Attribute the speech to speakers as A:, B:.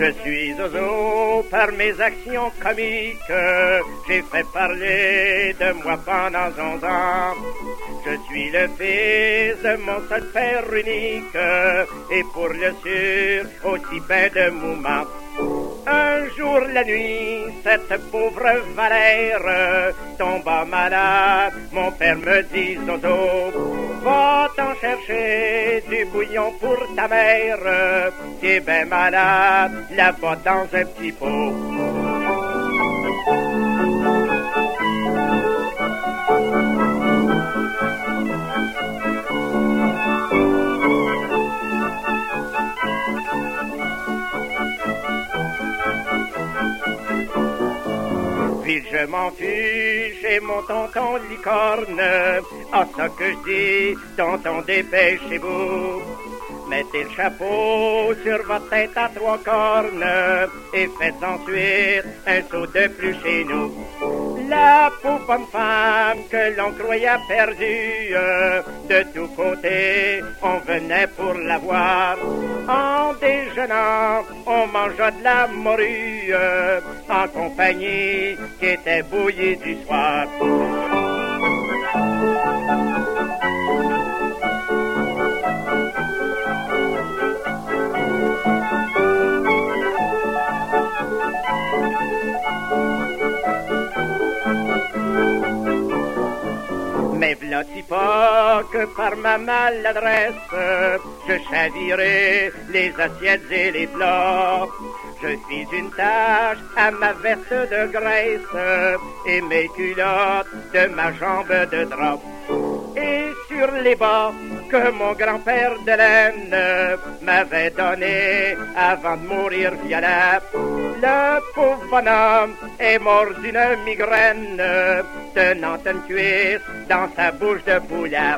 A: Je suis Zozo par mes actions comiques. J'ai fait parler de moi pendant 11 ans. Je suis le fils de mon seul père unique. Et pour le sûr, aussi ben de mouvement. Un jour la nuit, cette pauvre Valère tomba malade. Mon père me dit, Zozo, va t'en chercher du bouillon pour ta mère, qui est bien malade, là-bas dans un petit pot. Puis je m'enfuis chez mon tonton licorne. À ça que je dis, tonton dépêchez-vous. Mettez le chapeau sur votre tête à trois cornes et faites ensuite un saut de plus chez nous. La pauvre femme que l'on croyait perdue, de tous côtés, on venait pour la voir. En déjeunant, on mangeait de la morue en compagnie qui était bouillie du soir. Pas que par ma maladresse, je chavirai les assiettes et les plats. Je suis une tache à ma veste de graisse et mes culottes de ma jambe de drap. Et sur les bas que mon grand-père d'Hélène m'avait donné avant de mourir violent. Le pauvre bonhomme est mort d'une migraine, tenant une cuisse dans sa bouche de poulet.